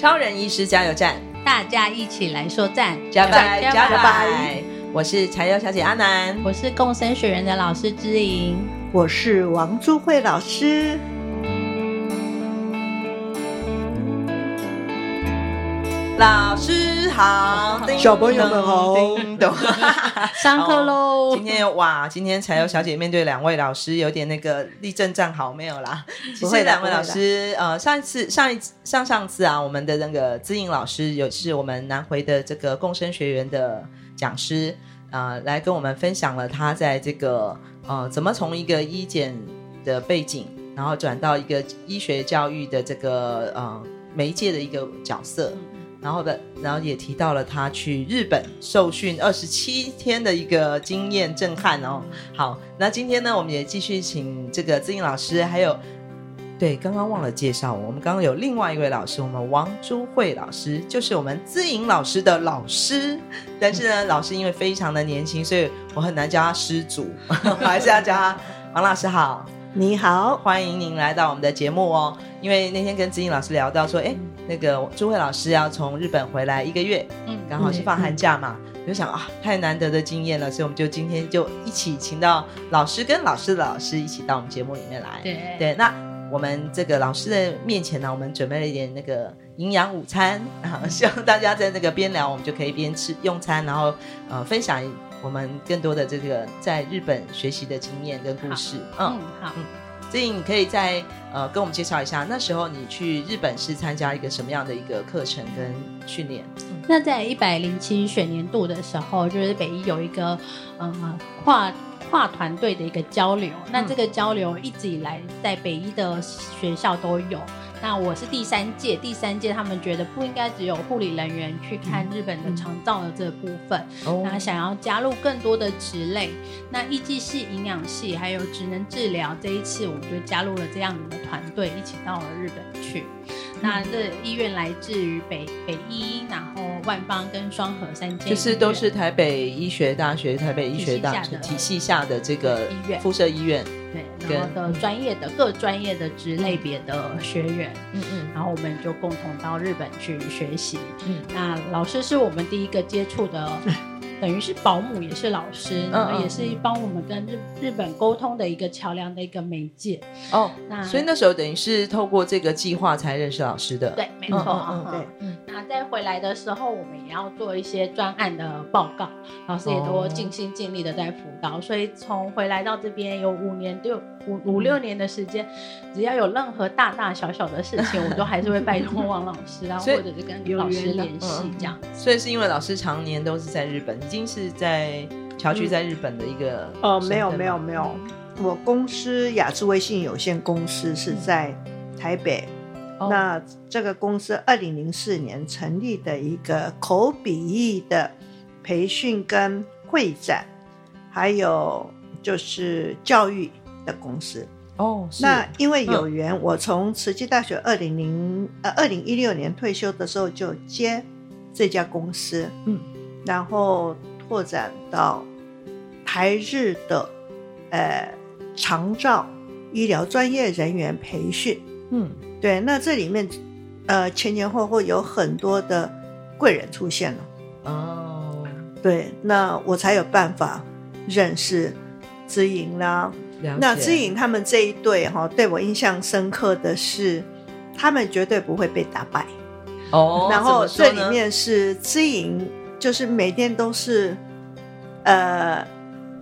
超人医师加油站，大家一起来说赞，加拜加拜，拜！我是柴油小姐阿南，我是共生学园的老师之莹，我是王珠慧老师。老师好，小朋友们好，上课喽！今天哇，今天才有小姐面对两位老师，有点那个立正站好没有啦？其实两位老师，呃，上一次、上一次、上上次啊，我们的那个资颖老师，有是我们南回的这个共生学员的讲师，呃，来跟我们分享了他在这个呃，怎么从一个医检的背景，然后转到一个医学教育的这个呃媒介的一个角色。然后的，然后也提到了他去日本受训二十七天的一个经验震撼哦。好，那今天呢，我们也继续请这个资颖老师，还有对，刚刚忘了介绍，我们刚刚有另外一位老师，我们王珠慧老师，就是我们资颖老师的老师。但是呢，老师因为非常的年轻，所以我很难叫他师祖，我还是要叫他王老师好。你好，欢迎您来到我们的节目哦。因为那天跟子颖老师聊到说，哎，那个朱慧老师要从日本回来一个月，嗯，刚好是放寒假嘛，嗯嗯、就想啊，太难得的经验了，所以我们就今天就一起请到老师跟老师的老师一起到我们节目里面来。对对，那我们这个老师的面前呢，我们准备了一点那个营养午餐啊，希望大家在那个边聊，我们就可以边吃用餐，然后呃分享。我们更多的这个在日本学习的经验跟故事，嗯，好，嗯，所以你可以再呃跟我们介绍一下，那时候你去日本是参加一个什么样的一个课程跟训练？那在一百零七学年度的时候，就是北一有一个呃跨跨团队的一个交流，那这个交流一直以来在北医的学校都有。那我是第三届，第三届他们觉得不应该只有护理人员去看日本的肠道的这部分，嗯、那想要加入更多的职类，那医技系、营养系还有职能治疗，这一次我们就加入了这样子的团队，一起到了日本去。那这医院来自于北北医，然后万方跟双河三间，就是都是台北医学大学、台北医学大学体系下的这个医院。附设医院，对，然后的专业的各专业的职类别的学员，嗯嗯，然后我们就共同到日本去学习，嗯，那老师是我们第一个接触的。等于是保姆，也是老师，然后也是帮我们跟日日本沟通的一个桥梁的一个媒介。哦，那所以那时候等于是透过这个计划才认识老师的。对，没错，嗯，对，嗯。那在回来的时候，我们也要做一些专案的报告，老师也都尽心尽力的在辅导。所以从回来到这边有五年六五五六年的时间，只要有任何大大小小的事情，我都还是会拜托王老师啊，或者是跟老师联系这样。所以是因为老师常年都是在日本。已经是在侨居在日本的一个哦、嗯呃，没有没有没有，我公司雅致微信有限公司是在台北，嗯、那这个公司二零零四年成立的一个口笔译的培训跟会展，还有就是教育的公司。哦。那因为有缘，嗯、我从慈济大学二零零呃二零一六年退休的时候就接这家公司，嗯。然后拓展到台日的呃长照医疗专业人员培训，嗯，对，那这里面呃前前后后有很多的贵人出现了哦，对，那我才有办法认识知莹啦。那知莹他们这一对哈，对我印象深刻的是，他们绝对不会被打败。哦，然后这里面是知盈，就是每天都是，呃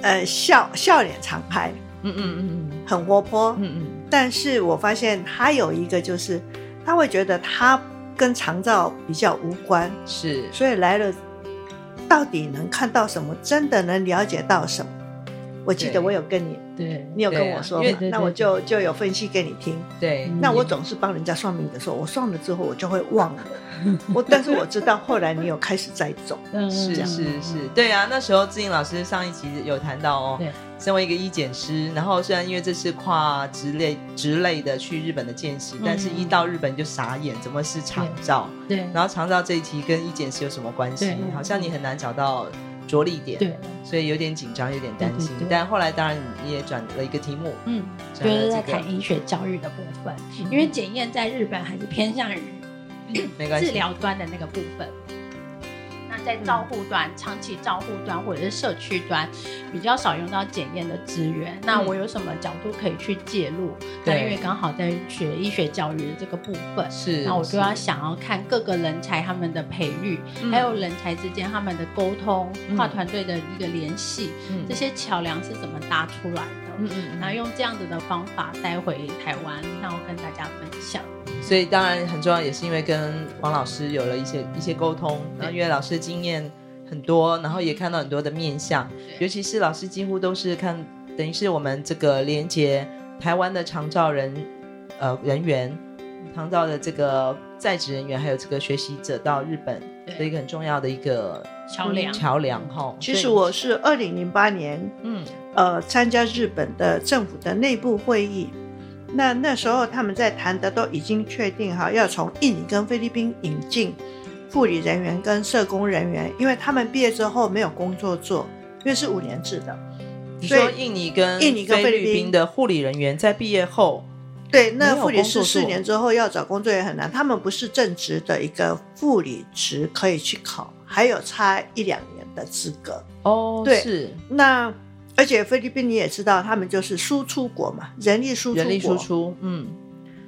呃笑笑脸常开，嗯嗯嗯嗯，很活泼，嗯嗯。但是我发现他有一个，就是他会觉得他跟长照比较无关，是，所以来了，到底能看到什么？真的能了解到什么？我记得我有跟你，对，你有跟我说，那我就就有分析给你听。对，那我总是帮人家算命的时候，我算了之后我就会忘了。我但是我知道后来你有开始在走，是是是，对啊，那时候志颖老师上一集有谈到哦，身为一个医检师，然后虽然因为这是跨职类职类的去日本的见习，但是一到日本就傻眼，怎么是长照？对，然后长照这一题跟医检师有什么关系？好像你很难找到。着力点，对，所以有点紧张，有点担心。但后来当然你也转了一个题目，嗯，就是在谈医学教育的部分，因为检验在日本还是偏向于治疗端的那个部分。在照护端、长期照护端或者是社区端，比较少用到检验的资源。那我有什么角度可以去介入？那，因为刚好在学医学教育的这个部分，是，那我就要想要看各个人才他们的培育，还有人才之间他们的沟通、跨团队的一个联系，这些桥梁是怎么搭出来的？嗯嗯，然后用这样子的方法带回台湾，然后跟大家分享。所以当然很重要，也是因为跟王老师有了一些一些沟通，然后因为老师的经验很多，然后也看到很多的面相，尤其是老师几乎都是看，等于是我们这个连接台湾的长照人呃人员，长照的这个在职人员，还有这个学习者到日本的一个很重要的一个桥梁桥梁哈。其实我是二零零八年嗯呃参加日本的政府的内部会议。那那时候他们在谈的都已经确定哈，要从印尼跟菲律宾引进护理人员跟社工人员，因为他们毕业之后没有工作做，因为是五年制的。你说印尼跟印尼跟菲律宾的护理人员在毕业后，对，那护理师四年之后要找工作也很难，他们不是正职的一个护理职可以去考，还有差一两年的资格。哦，对，是。那。而且菲律宾你也知道，他们就是输出国嘛，人力输出国，人力输出，嗯，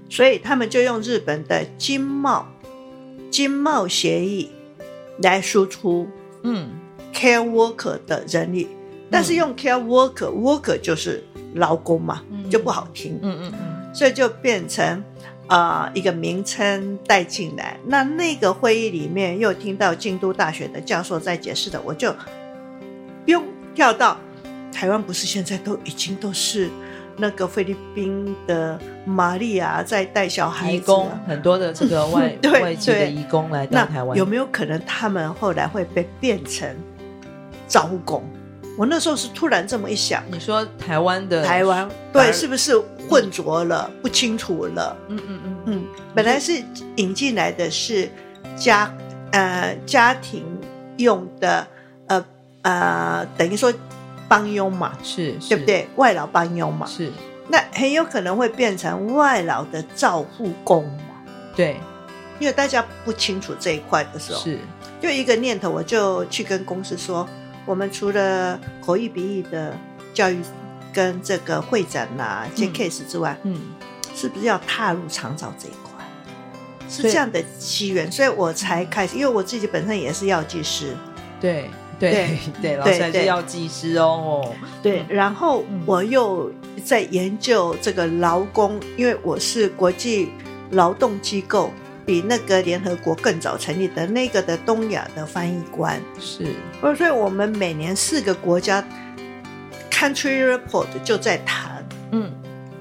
所以他们就用日本的经贸经贸协议来输出，嗯，care worker 的人力，但是用 care worker、嗯、worker 就是劳工嘛，嗯、就不好听，嗯嗯嗯，所以就变成啊、呃、一个名称带进来。那那个会议里面又听到京都大学的教授在解释的，我就不用跳到。台湾不是现在都已经都是那个菲律宾的玛利亚在带小孩子，很多的这个 外对外籍的移工来到台湾，有没有可能他们后来会被变成招工？我那时候是突然这么一想。你说台湾的台湾对，是不是混浊了？嗯、不清楚了？嗯嗯嗯嗯，本来是引进来的是家呃家庭用的呃呃，等于说。帮佣嘛，是，对不对？外劳帮佣嘛，是。那很有可能会变成外劳的照护工嘛，对。因为大家不清楚这一块的时候，是。就一个念头，我就去跟公司说，我们除了口译笔译的教育跟这个会展呐、接 case 之外，嗯，是不是要踏入长照这一块？是这样的机缘，所以我才开始，因为我自己本身也是药剂师，对。对 对，对，老师还是药剂师哦。对，然后我又在研究这个劳工，因为我是国际劳动机构，比那个联合国更早成立的那个的东亚的翻译官是。所以，我们每年四个国家 country report 就在谈，嗯，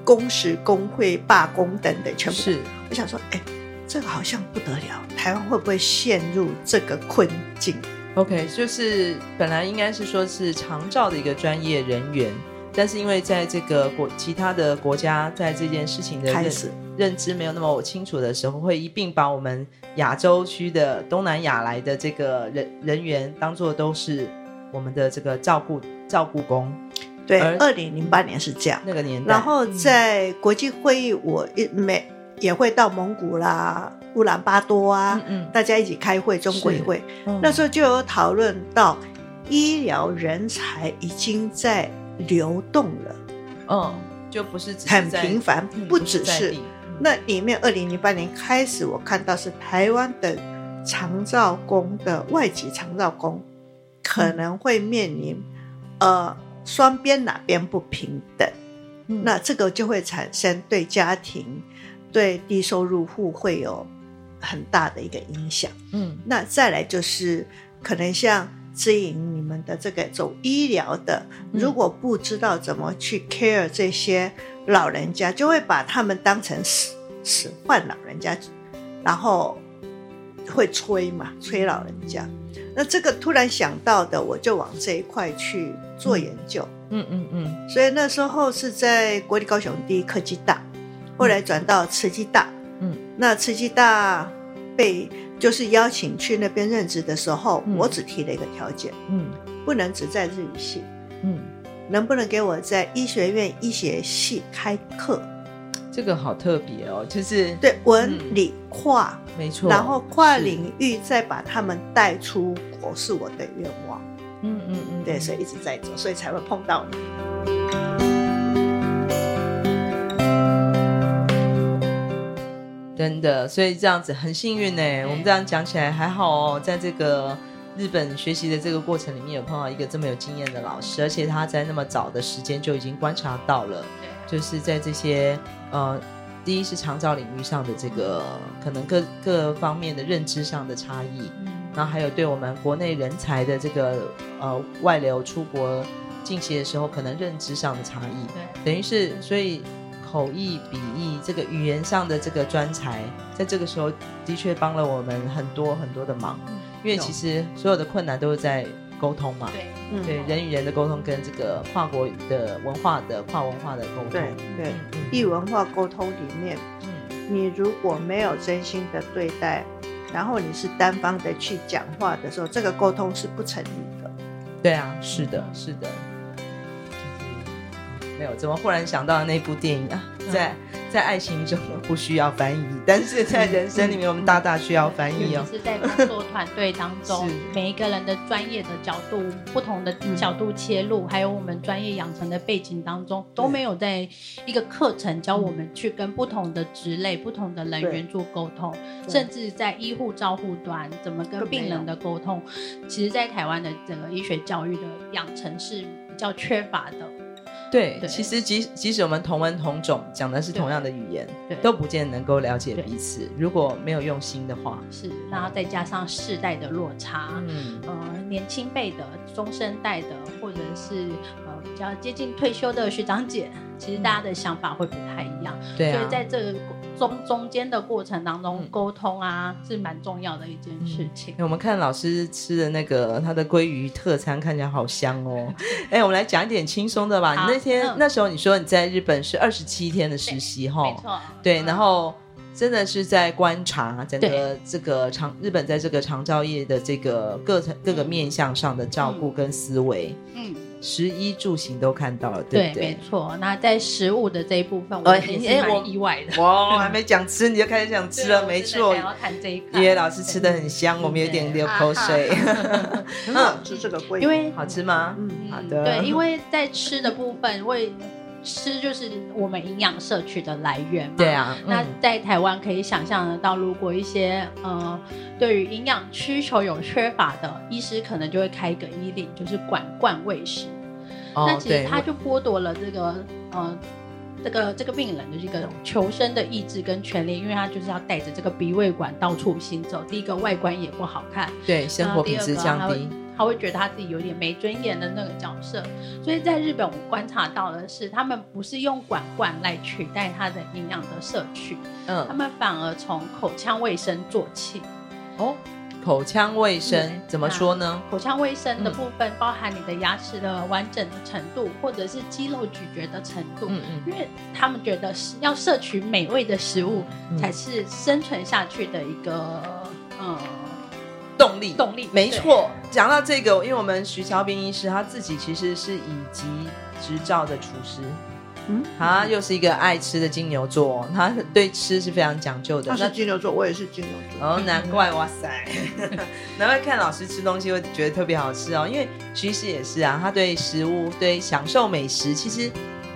工时、工会、罢工等等，全部是。我想说，哎，这个好像不得了，台湾会不会陷入这个困境？OK，就是本来应该是说是长照的一个专业人员，但是因为在这个国其他的国家在这件事情的认识认知没有那么清楚的时候，会一并把我们亚洲区的东南亚来的这个人人员当做都是我们的这个照顾照顾工。对，二零零八年是这样那个年代。然后在国际会议，我一每也会到蒙古啦。乌兰巴多啊，嗯嗯，大家一起开会，中国也会，嗯、那时候就有讨论到医疗人才已经在流动了，嗯，就不是很频繁，不只是，那里面二零零八年开始，我看到是台湾的长照工的外籍长照工可能会面临呃双边哪边不平等，嗯、那这个就会产生对家庭、对低收入户会有很大的一个影响。嗯，那再来就是可能像姿莹你们的这个走医疗的，如果不知道怎么去 care 这些。老人家就会把他们当成使使唤老人家，然后会催嘛，催老人家。那这个突然想到的，我就往这一块去做研究。嗯嗯嗯。嗯嗯，所以那时候是在国立高雄第一科技大，后来转到慈济大。嗯。那慈济大被就是邀请去那边任职的时候，嗯、我只提了一个条件。嗯。不能只在日语系。嗯。能不能给我在医学院医学系开课？这个好特别哦，就是对文理跨，嗯、没错，然后跨领域再把他们带出国是我的愿望。嗯嗯嗯，对，所以一直在做，所以才会碰到你。真的，所以这样子很幸运呢。对我们这样讲起来还好哦，在这个。日本学习的这个过程里面，有碰到一个这么有经验的老师，而且他在那么早的时间就已经观察到了，就是在这些呃，第一是长照领域上的这个可能各各方面的认知上的差异，然后还有对我们国内人才的这个呃外流出国进行的时候，可能认知上的差异，等于是所以口译笔译这个语言上的这个专才，在这个时候的确帮了我们很多很多的忙。因为其实所有的困难都是在沟通嘛，对，嗯、对，人与人的沟通跟这个跨国的文化的跨文化的沟通，对对，异、嗯、文化沟通里面，嗯，你如果没有真心的对待，然后你是单方的去讲话的时候，这个沟通是不成立的。对啊，是的，是的。没有，怎么忽然想到那部电影啊？在在爱情中不需要翻译，但是在人生里面我们大大需要翻译哦。是在工作团队当中，每一个人的专业的角度、不同的角度切入，嗯、还有我们专业养成的背景当中，都没有在一个课程教我们去跟不同的职类、不同的人员做沟通，甚至在医护照护端怎么跟病人的沟通，其实，在台湾的整个医学教育的养成是比较缺乏的。对，对其实即即使我们同文同种，讲的是同样的语言，对都不见得能够了解彼此。如果没有用心的话，是，然后再加上世代的落差，嗯，呃，年轻辈的、中生代的，或者是呃比较接近退休的学长姐，其实大家的想法会不太一样。对、啊，所以在这个。中中间的过程当中，沟通啊、嗯、是蛮重要的一件事情。我们看老师吃的那个他的鲑鱼特餐，看起来好香哦。哎，我们来讲一点轻松的吧。你那天、嗯、那时候你说你在日本是二十七天的实习哈，没错。对，然后真的是在观察整个这个长日本在这个长照业的这个各层各个面向上的照顾跟思维。嗯。嗯食衣住行都看到了，对不对？对，没错。那在食物的这一部分，我也是蛮意外的。哇，我还没讲吃，你就开始想吃了，没错。想要看这一块，因为老师吃的很香，我们有点流口水。很好 吃这个鲑鱼，因为好吃吗？嗯，好的。对，因为在吃的部分，为吃就是我们营养摄取的来源嘛。对啊。那在台湾可以想象得到，如果一些呃对于营养需求有缺乏的医师，可能就会开一个医令，就是管灌喂食。哦、那其实他就剥夺了这个呃这个这个病人的这个求生的意志跟权利，因为他就是要带着这个鼻胃管到处行走。第一个外观也不好看，对，生活品质降低。他会觉得他自己有点没尊严的那个角色。所以在日本，我观察到的是，他们不是用管罐来取代他的营养的摄取，嗯，他们反而从口腔卫生做起。哦。口腔卫生怎么说呢？口腔卫生的部分包含你的牙齿的完整的程度，嗯、或者是肌肉咀嚼的程度。嗯嗯，因为他们觉得是要摄取美味的食物，才是生存下去的一个嗯动力。动力没错。讲到这个，因为我们徐乔斌医师他自己其实是乙级执照的厨师。嗯，他又是一个爱吃的金牛座，他对吃是非常讲究的。他是金牛座，我也是金牛座。哦，难怪，哇塞，难怪看老师吃东西会觉得特别好吃哦。因为徐师也是啊，他对食物、对享受美食，其实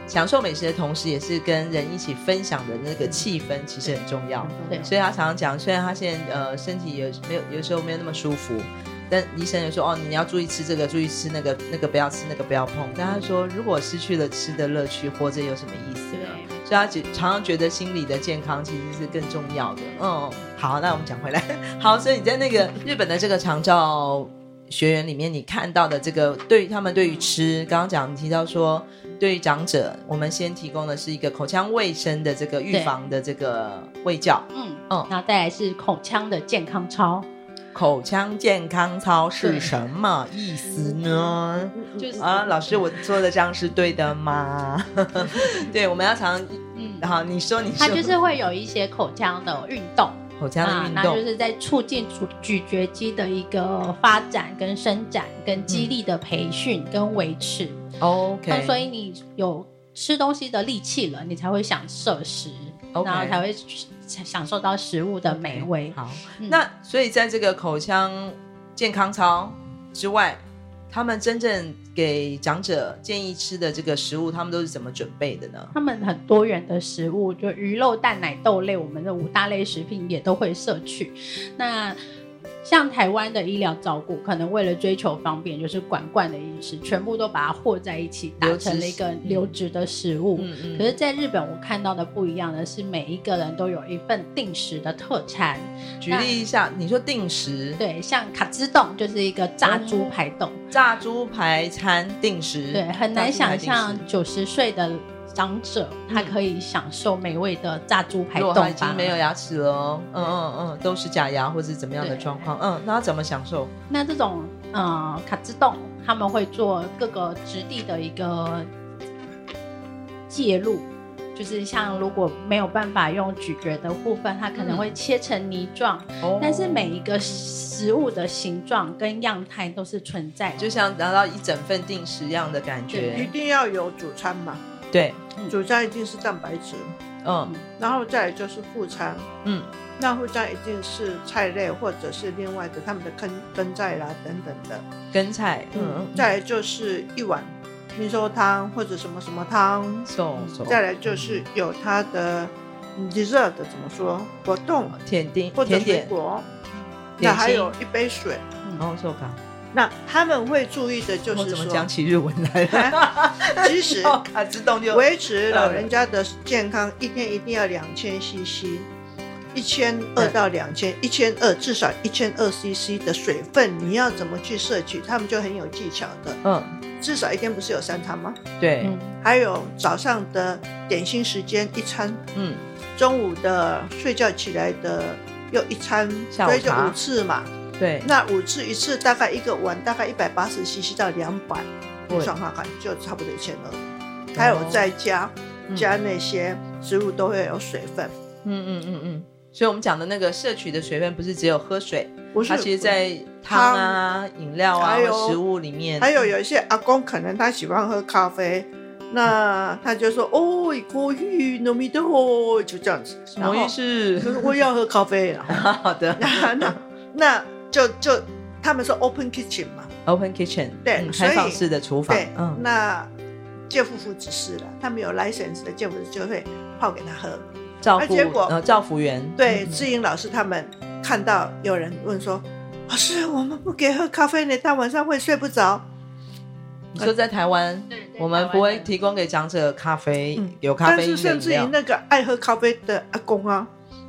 享受美食的同时，也是跟人一起分享的那个气氛，其实很重要。对，所以他常常讲，虽然他现在呃身体有没有有时候没有那么舒服，但医生也说哦，你要注意吃这个，注意吃那个，那个不要吃，那个不要碰。但他说，如果失去了吃的乐趣，活着有什么意思呢？所以他常常觉得心理的健康其实是更重要的。嗯，好，那我们讲回来，好，所以你在那个日本的这个长照学员里面，你看到的这个对于他们对于吃，刚刚讲你提到说，对于长者，我们先提供的是一个口腔卫生的这个预防的这个卫教，嗯嗯，然后再来是口腔的健康操。口腔健康操是什么意思呢？就是啊，老师，我说的这样是对的吗？对，我们要常嗯，好，你说，你说，它就是会有一些口腔的运动，口腔的运动，那就是在促进咀咀嚼肌的一个发展跟伸展，跟肌力的培训跟维持。OK，那所以你有吃东西的力气了，你才会想摄食。Okay. 然后才会享受到食物的美味。Okay. 好，嗯、那所以在这个口腔健康操之外，他们真正给长者建议吃的这个食物，他们都是怎么准备的呢？他们很多元的食物，就鱼肉、蛋奶、豆类，我们的五大类食品也都会摄取。那像台湾的医疗照顾，可能为了追求方便，就是管罐的饮食，全部都把它和在一起，打成了一个流质的食物。嗯嗯。可是，在日本，我看到的不一样的是，每一个人都有一份定时的特餐。举例一下，你说定时？对，像卡兹冻就是一个炸猪排丼，炸猪排餐定时。对，很难想象九十岁的。长者他可以享受美味的炸猪排丼，他已经没有牙齿了，嗯嗯嗯，都是假牙或者怎么样的状况，嗯，那他怎么享受？那这种嗯卡兹洞，他们会做各个质地的一个介入，就是像如果没有办法用咀嚼的部分，它可能会切成泥状，嗯、但是每一个食物的形状跟样态都是存在，就像拿到一整份定时一样的感觉。一定要有主餐嘛？对。主餐一定是蛋白质，嗯，然后再来就是副餐，嗯，那副餐一定是菜类或者是另外的他们的根根菜啦等等的。根菜，嗯，嗯，再来就是一碗米粥汤或者什么什么汤，送送，再来就是有它的 dessert 的怎么说？果冻甜点或者水果，那还有一杯水，嗯，哦，收卡。那他们会注意的就是说，怎么讲起日文来了？其实啊，自动就维持老人家的健康，一天一定要两千 CC，一千二到两千，一千二至少一千二 CC 的水分，你要怎么去摄取？他们就很有技巧的。嗯，至少一天不是有三餐吗？对，还有早上的点心时间一餐，嗯，中午的睡觉起来的又一餐，所以就五次嘛。对，那五次一次大概一个碗大概一百八十 CC 到两百，你算看看就差不多一千二，还有再加、嗯、加那些食物都会有水分，嗯嗯嗯嗯，所以我们讲的那个摄取的水分不是只有喝水，它其实在汤啊、汤饮料啊、食物里面，还有有一些阿公可能他喜欢喝咖啡，那他就说、嗯、哦，过于糯米多，就这样子，什么意思？可是我要喝咖啡了，好的，那 那。那就就他们说 open kitchen 嘛，open kitchen 对，嗯、开放式的厨房。对，嗯、那介夫妇指示了，他们有 license 的介夫妇就会泡给他喝。照顾结果呃，照服员对，志英老师他们看到有人问说：“老师，我们不给喝咖啡呢，他晚上会睡不着。”你说在台湾，我们不会提供给长者咖啡，嗯、有咖啡。但是甚至于那个爱喝咖啡的阿公啊，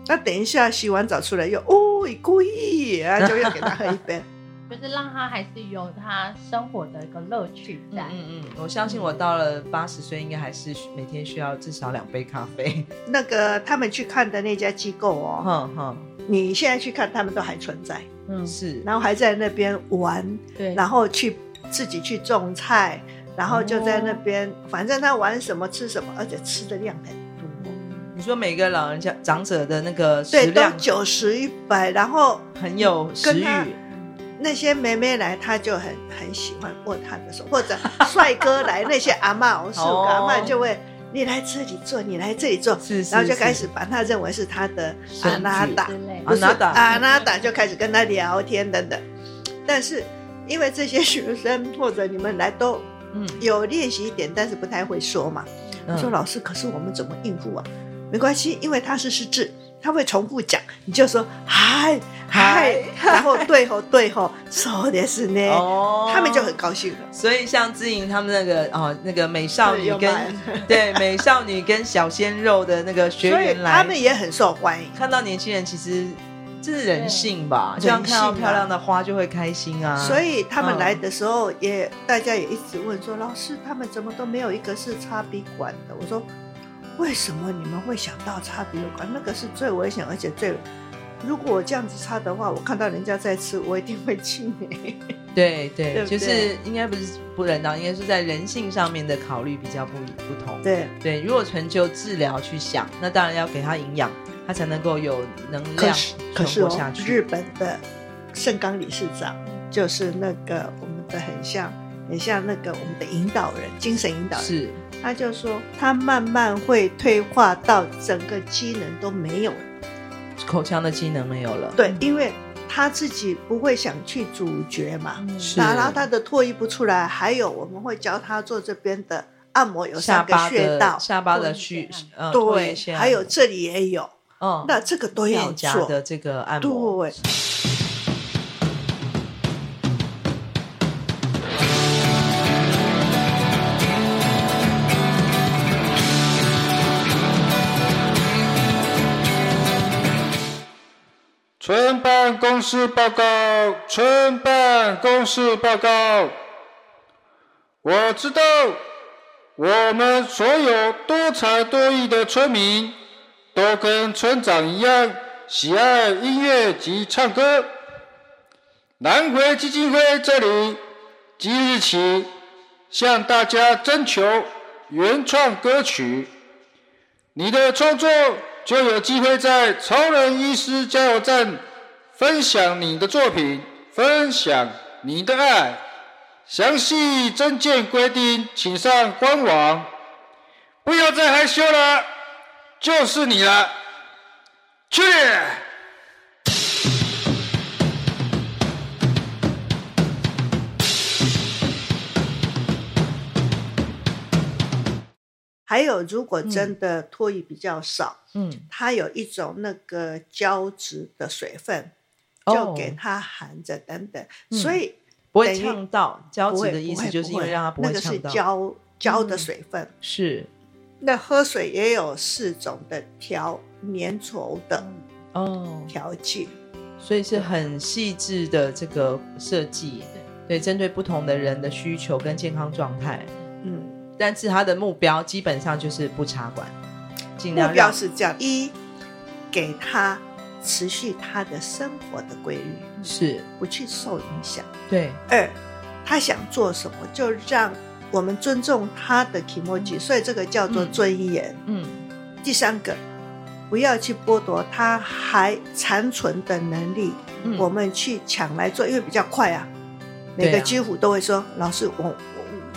那等一下洗完澡出来又哦。故意啊，就要给他喝一杯，就是让他还是有他生活的一个乐趣在。嗯嗯，我相信我到了八十岁，应该还是每天需要至少两杯咖啡。那个他们去看的那家机构哦，哼哼，你现在去看，他们都还存在。嗯，是，然后还在那边玩，对，然后去自己去种菜，然后就在那边，反正他玩什么吃什么，而且吃的量很。你说每个老人家长者的那个食量都九十一百，然后很有食欲。那些妹妹来，他就很很喜欢握他的手，或者帅哥来，那些阿嬷、四个阿嬷就会你来这里坐，你来这里坐，然后就开始把他认为是他的阿娜达，阿娜达，阿娜达就开始跟他聊天等等。但是因为这些学生或者你们来都有练习一点，但是不太会说嘛。我说老师，可是我们怎么应付啊？没关系，因为他是失智，他会重复讲，你就说嗨嗨，然后对吼对吼，说的是呢，哦，他们就很高兴了。所以像志颖他们那个哦，那个美少女跟 对美少女跟小鲜肉的那个学员来，他们也很受欢迎。看到年轻人其实。这是人性吧？这样看到漂亮的花就会开心啊！所以他们来的时候也，也、嗯、大家也一直问说：“老师，他们怎么都没有一个是插笔管的？”我说：“为什么你们会想到插笔管？那个是最危险，而且最……如果我这样子插的话，我看到人家在吃，我一定会气馁。”对对，对 对就是应该不是不人道，应该是在人性上面的考虑比较不不同。对对，如果纯就治疗去想，那当然要给他营养。他才能够有能量存活下去。日本的盛冈理事长就是那个我们的很像，很像那个我们的引导人，精神引导人。是，他就说他慢慢会退化到整个机能都没有了，口腔的机能没有了。对，因为他自己不会想去咀嚼嘛，是。然后他的唾液不出来，还有我们会教他做这边的按摩，有三个穴道，下巴的穴，呃，对，还有这里也有。哦，那这个都要做的这个按摩。对。村办公室报告，村办公室报告。我知道，我们所有多才多艺的村民。都跟村长一样喜爱音乐及唱歌。南回基金会这里即日起向大家征求原创歌曲，你的创作就有机会在超人医师加油站分享你的作品，分享你的爱。详细证件规定，请上官网。不要再害羞了。就是你了，去！还有，如果真的唾液比较少，嗯，它有一种那个胶质的水分，嗯、就给它含着等等，哦、所以不会呛到。胶质的意思就是因为让它不会呛到。那个是胶。胶的水分，嗯、是。那喝水也有四种的调粘稠的哦。调剂，所以是很细致的这个设计，对，针对不同的人的需求跟健康状态，嗯，但是他的目标基本上就是不插管，尽量目标是这样：一，给他持续他的生活的规律，是不去受影响；对，二，他想做什么就让。我们尊重他的気持ち，所以这个叫做尊严。嗯，嗯，第三个，不要去剥夺他还残存的能力，嗯、我们去抢来做，因为比较快啊。每个居户都会说：“啊、老师，我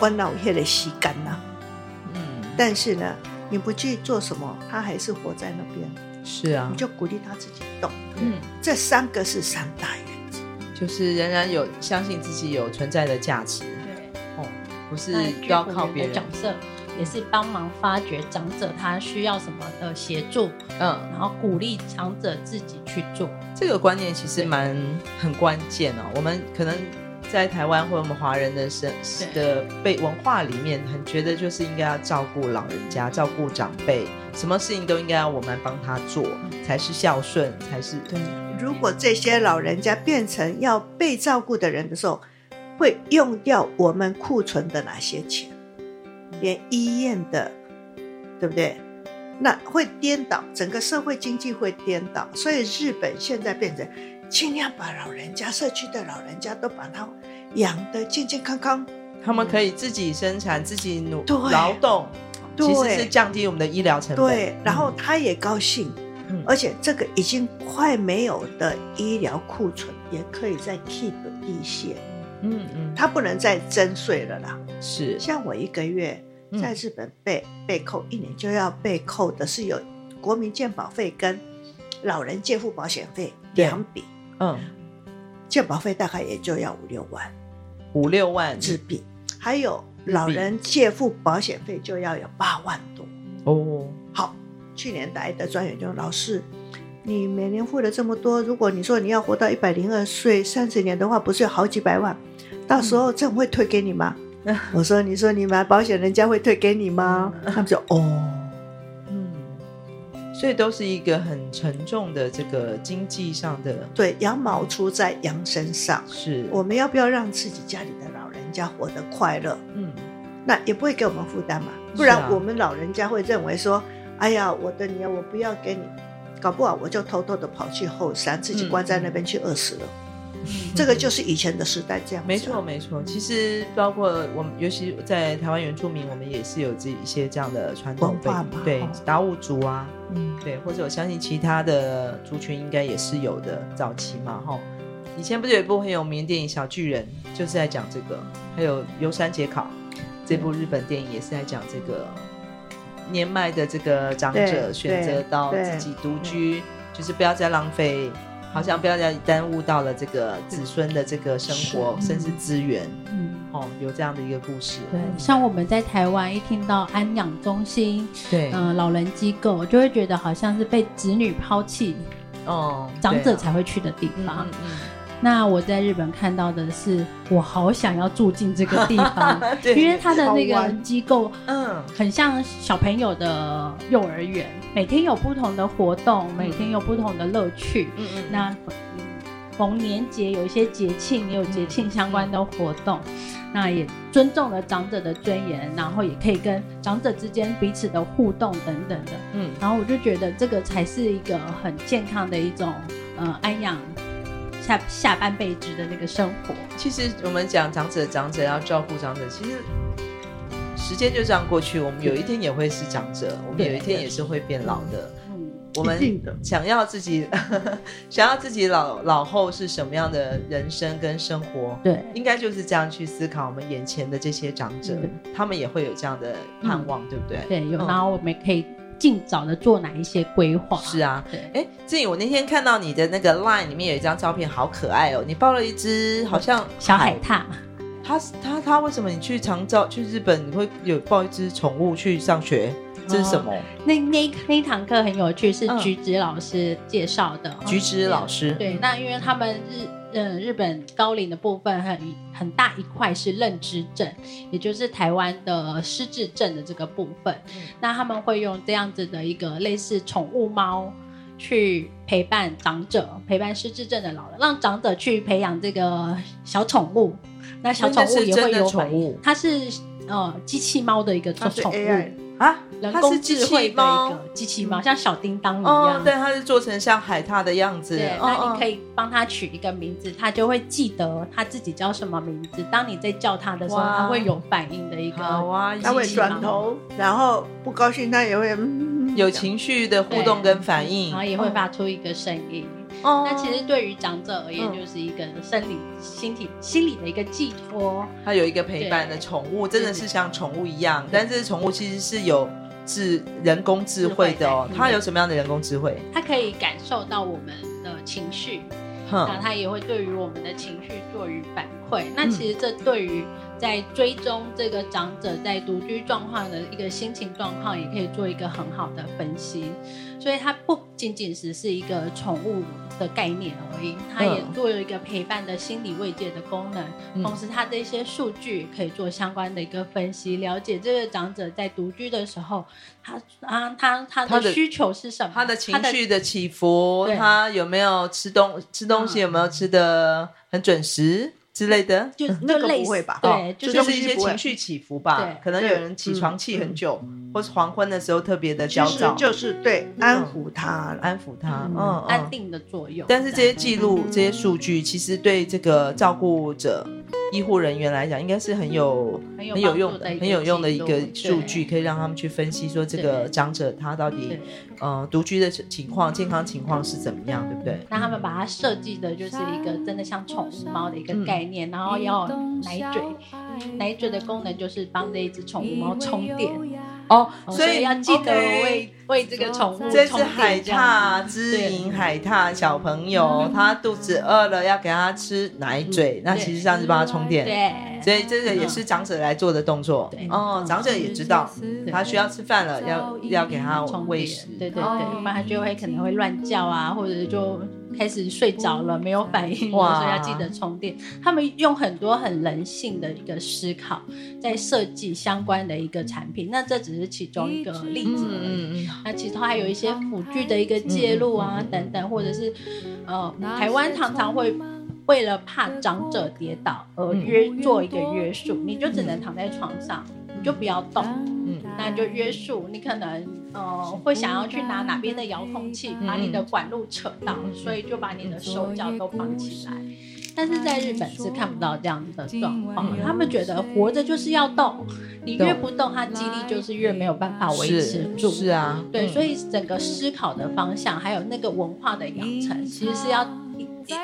我我脑血的吸干呐。”嗯，但是呢，你不去做什么，他还是活在那边。是啊，你就鼓励他自己动。嗯，这三个是三大原则，就是仍然有相信自己有存在的价值。对，哦不是要靠别人的角色，也是帮忙发掘长者他需要什么的协助，嗯，然后鼓励长者自己去做。这个观念其实蛮很关键哦。我们可能在台湾或者我们华人的生的被文化里面，很觉得就是应该要照顾老人家，照顾长辈，什么事情都应该要我们帮他做，才是孝顺，才是对。如果这些老人家变成要被照顾的人的时候，会用掉我们库存的哪些钱？连医院的，对不对？那会颠倒，整个社会经济会颠倒。所以日本现在变成尽量把老人家、社区的老人家都把他养的健健康康，他们可以自己生产、自己努劳动，对。其实是降低我们的医疗成本。对，然后他也高兴，嗯、而且这个已经快没有的医疗库存，也可以再 keep 一些。嗯嗯，他不能再征税了啦。是，像我一个月在日本被、嗯、被扣一年就要被扣的是有国民健保费跟老人健护保险费两笔。嗯，健保费大概也就要五六万，五六万日币，还有老人借付保险费就要有八万多哦。好，去年来的专员就老师，你每年付了这么多，如果你说你要活到一百零二岁三十年的话，不是有好几百万？到时候政府会退给你吗？嗯、我说，你说你买保险，人家会退给你吗？他们说哦。所以都是一个很沉重的这个经济上的，对，羊毛出在羊身上。是，我们要不要让自己家里的老人家活得快乐？嗯，那也不会给我们负担嘛，不然我们老人家会认为说，啊、哎呀，我的女儿我不要给你，搞不好我就偷偷的跑去后山，自己关在那边去饿死了。嗯这个就是以前的时代，这样没错没错。其实包括我们，尤其在台湾原住民，我们也是有这一些这样的传统文化嘛。对，达悟族啊，嗯，对，或者我相信其他的族群应该也是有的。早期嘛，哈，以前不是有一部很有名的电影《小巨人》，就是在讲这个。还有《游山解考》这部日本电影也是在讲这个年迈的这个长者选择到自己独居，就是不要再浪费。好像不要再耽误到了这个子孙的这个生活，嗯、甚至资源。嗯，哦，有这样的一个故事。对，像我们在台湾一听到安养中心，对，嗯、呃，老人机构，就会觉得好像是被子女抛弃，哦，长者才会去的地方。嗯，嗯，那我在日本看到的是，我好想要住进这个地方，因为他的那个机构，嗯，很像小朋友的幼儿园。每天有不同的活动，每天有不同的乐趣。嗯嗯，那逢年节有一些节庆，也有节庆相关的活动。那也尊重了长者的尊严，然后也可以跟长者之间彼此的互动等等的。嗯，然后我就觉得这个才是一个很健康的一种呃安养下下半辈子的那个生活。其实我们讲长者，长者要照顾长者，其实。时间就这样过去，我们有一天也会是长者，我们有一天也是会变老的。嗯，我们想要自己 想要自己老老后是什么样的人生跟生活？对，应该就是这样去思考。我们眼前的这些长者，他们也会有这样的盼望，对不对？对，有。然后我们可以尽早的做哪一些规划？是啊，对。哎，志颖，我那天看到你的那个 LINE 里面有一张照片，好可爱哦！你抱了一只好像小海獭。他他他为什么你去长照去日本你会有抱一只宠物去上学？这是什么？哦、那那那堂课很有趣，是菊子老师介绍的。菊子老师，对，那因为他们日嗯日本高龄的部分很很大一块是认知症，也就是台湾的失智症的这个部分。嗯、那他们会用这样子的一个类似宠物猫去陪伴长者，陪伴失智症的老人，让长者去培养这个小宠物。那小宠物也会有宠物，它是呃机器猫的一个宠物啊，人工智慧的一个机器猫，像小叮当一样。对，它是做成像海獭的样子。对，那你可以帮它取一个名字，它就会记得它自己叫什么名字。当你在叫它的时候，它会有反应的一个。它会转头，然后不高兴，它也会有情绪的互动跟反应，然后也会发出一个声音。哦，那其实对于长者而言，就是一个生理、心体、心理的一个寄托。它有一个陪伴的宠物，真的是像宠物一样。但是宠物其实是有智人工智慧的哦。它有什么样的人工智慧？它可以感受到我们的情绪，那它也会对于我们的情绪做于反馈。那其实这对于在追踪这个长者在独居状况的一个心情状况，也可以做一个很好的分析。所以它不仅仅是是一个宠物的概念而已，它也做了一个陪伴的心理慰藉的功能。嗯、同时，它的一些数据可以做相关的一个分析，了解这个长者在独居的时候，他啊，他他的需求是什么？他的情绪的起伏，他，有没有吃东吃东西，有没有吃的很准时？之类的，就那个不会吧？对，就是一些情绪起伏吧。可能有人起床气很久，或是黄昏的时候特别的焦躁，就是对安抚他，安抚他，嗯，安定的作用。但是这些记录、这些数据，其实对这个照顾者、医护人员来讲，应该是很有很有用的、很有用的一个数据，可以让他们去分析说这个长者他到底呃独居的情况、健康情况是怎么样，对不对？那他们把它设计的就是一个真的像宠物猫的一个概念。然后要奶嘴，奶嘴的功能就是帮这一只宠物猫充电。哦，所以要记得喂喂这个宠物。这是海獭，知名海獭小朋友，他肚子饿了，要给他吃奶嘴，那其实上是帮他充电。对，所以这个也是长者来做的动作。哦，长者也知道他需要吃饭了，要要给他喂食。对对对，不然他就会可能会乱叫啊，或者就。开始睡着了，没有反应，哇所以要记得充电。他们用很多很人性的一个思考，在设计相关的一个产品。那这只是其中一个例子而已。嗯嗯、那其实还有一些辅具的一个介入啊，嗯、等等，或者是呃，台湾常常会为了怕长者跌倒而约做一个约束，你就只能躺在床上，你就不要动。嗯，那就约束你可能。呃，会想要去拿哪边的遥控器，把你的管路扯到，嗯、所以就把你的手脚都绑起来。但是在日本是看不到这样子的状况，嗯、他们觉得活着就是要动，你越不动，它肌力就是越没有办法维持住。是，是啊，对，所以整个思考的方向，还有那个文化的养成，其实是要。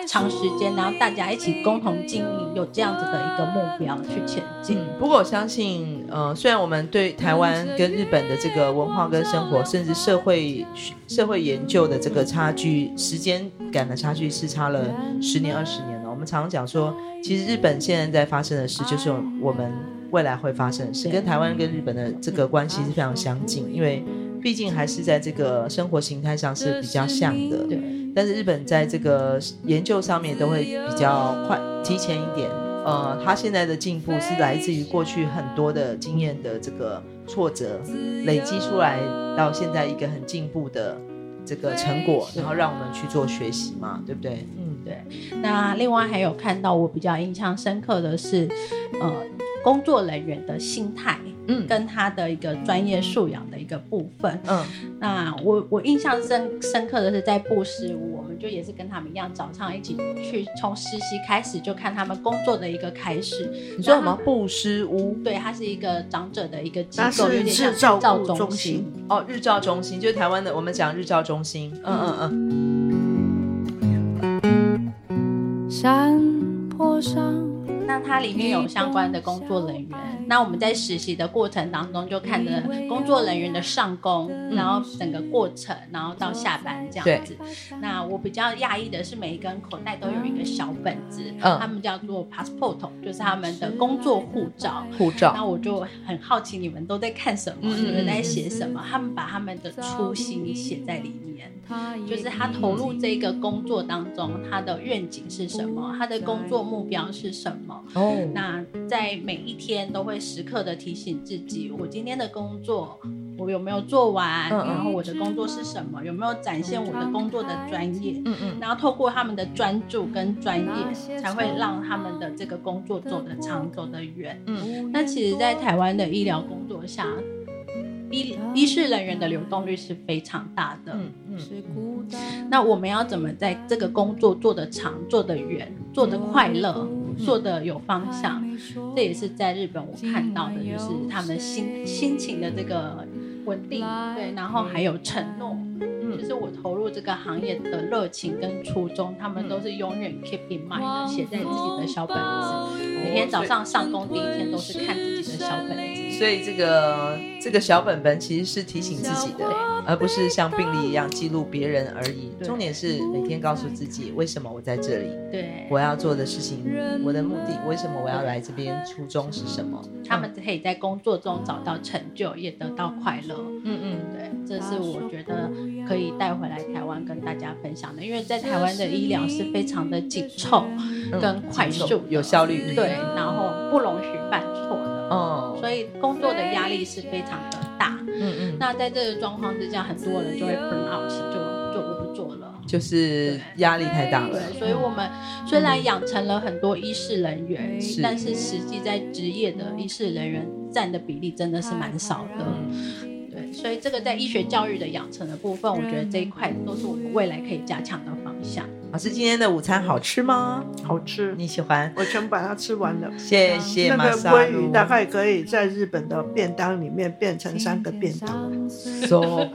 长时间，然后大家一起共同经营，有这样子的一个目标去前进。嗯，不过我相信，呃，虽然我们对台湾跟日本的这个文化跟生活，甚至社会社会研究的这个差距，时间感的差距是差了十年二十年了。我们常常讲说，其实日本现在在发生的事，就是我们未来会发生的事，跟台湾跟日本的这个关系是非常相近，因为毕竟还是在这个生活形态上是比较像的。对。但是日本在这个研究上面都会比较快，提前一点。呃，他现在的进步是来自于过去很多的经验的这个挫折累积出来，到现在一个很进步的这个成果，然后让我们去做学习嘛，对不对？嗯，对。那另外还有看到我比较印象深刻的是，呃，工作人员的心态。嗯，跟他的一个专业素养的一个部分，嗯，那我我印象深深刻的是在布施屋，我们就也是跟他们一样，早上一起去从实习开始就看他们工作的一个开始。你说什么布施屋？对，它是一个长者的一个机构，有点像日照中心哦，日照中心就是台湾的，我们讲日照中心，嗯嗯嗯。山坡上。那它里面有相关的工作人员，那我们在实习的过程当中就看着工作人员的上工，然后整个过程，然后到下班这样子。那我比较讶异的是，每一个人口袋都有一个小本子，他们叫做 passport，就是他们的工作护照。护照。那我就很好奇，你们都在看什么？你们在写什么？他们把他们的初心写在里面，就是他投入这个工作当中，他的愿景是什么？他的工作目标是什么？哦，那在每一天都会时刻的提醒自己，我今天的工作我有没有做完？然后我的工作是什么？有没有展现我的工作的专业？嗯嗯，然后透过他们的专注跟专业，才会让他们的这个工作走得长，走得远。嗯，那其实，在台湾的医疗工作下，医医事人员的流动率是非常大的。嗯嗯，那我们要怎么在这个工作做得长、做得远、做得快乐？做得有方向，这也是在日本我看到的，就是他们心心情的这个稳定，对，然后还有承诺，嗯，就是我投入这个行业的热情跟初衷，他们都是永远 keep in mind 的，写在自己的小本子，每天早上上工第一天都是看自己的小本子，所以这个这个小本本其实是提醒自己的，而不是像病历一样记录别人而已。重点是每天告诉自己为什么我在这里，对，我要做的事情，我的目的，为什么我要来这边，初衷是什么？他们可以在工作中找到成就，也得到快乐。嗯嗯，对，这是我觉得可以带回来台湾跟大家分享的。因为在台湾的医疗是非常的紧凑跟快速，有效率，对，然后不容许犯错的。嗯，所以工作的压力是非常的大。嗯嗯，那在这个状况之下，很多人就会 burn out，就就不做了，就是压力太大了。对，所以我们虽然养成了很多医事人员，但是实际在职业的医事人员占的比例真的是蛮少的。对，所以这个在医学教育的养成的部分，我觉得这一块都是我们未来可以加强的方向。老师，今天的午餐好吃吗？好吃，你喜欢？我全把它吃完了。谢谢。那个鲑鱼大概可以在日本的便当里面变成三个便当。So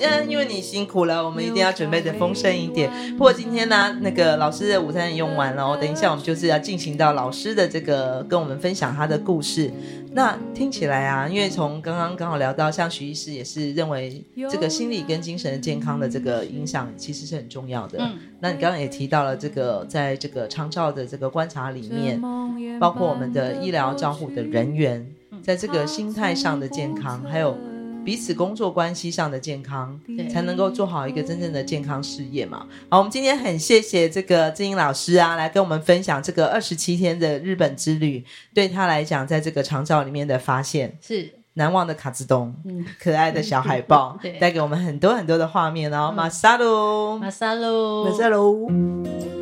因因为你辛苦了，我们一定要准备的丰盛一点。不过今天呢，那个老师的午餐也用完了，等一下我们就是要进行到老师的这个跟我们分享他的故事。那听起来啊，因为从刚刚刚好聊到，像徐医师也是认为这个心理跟精神健康的这个影响其实是很重要的。嗯，那你刚刚也提到了这个，在这个长照的这个观察里面，包括我们的医疗照护的人员，在这个心态上的健康，还有。彼此工作关系上的健康，才能够做好一个真正的健康事业嘛。好，我们今天很谢谢这个志英老师啊，来跟我们分享这个二十七天的日本之旅，对他来讲，在这个长照里面的发现。是。难忘的卡兹东，嗯，可爱的小海豹，对，带给我们很多很多的画面哦。马萨鲁，马萨鲁，马萨鲁。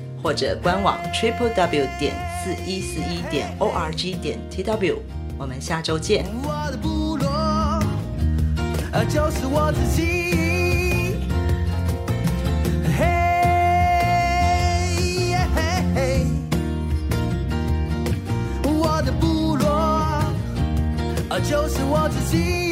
或者官网 triple w 点四一四一点 o r g 点 t w，我们下周见。我的部落，就是我自己。嘿，嘿，嘿，我的部落，就是我自己。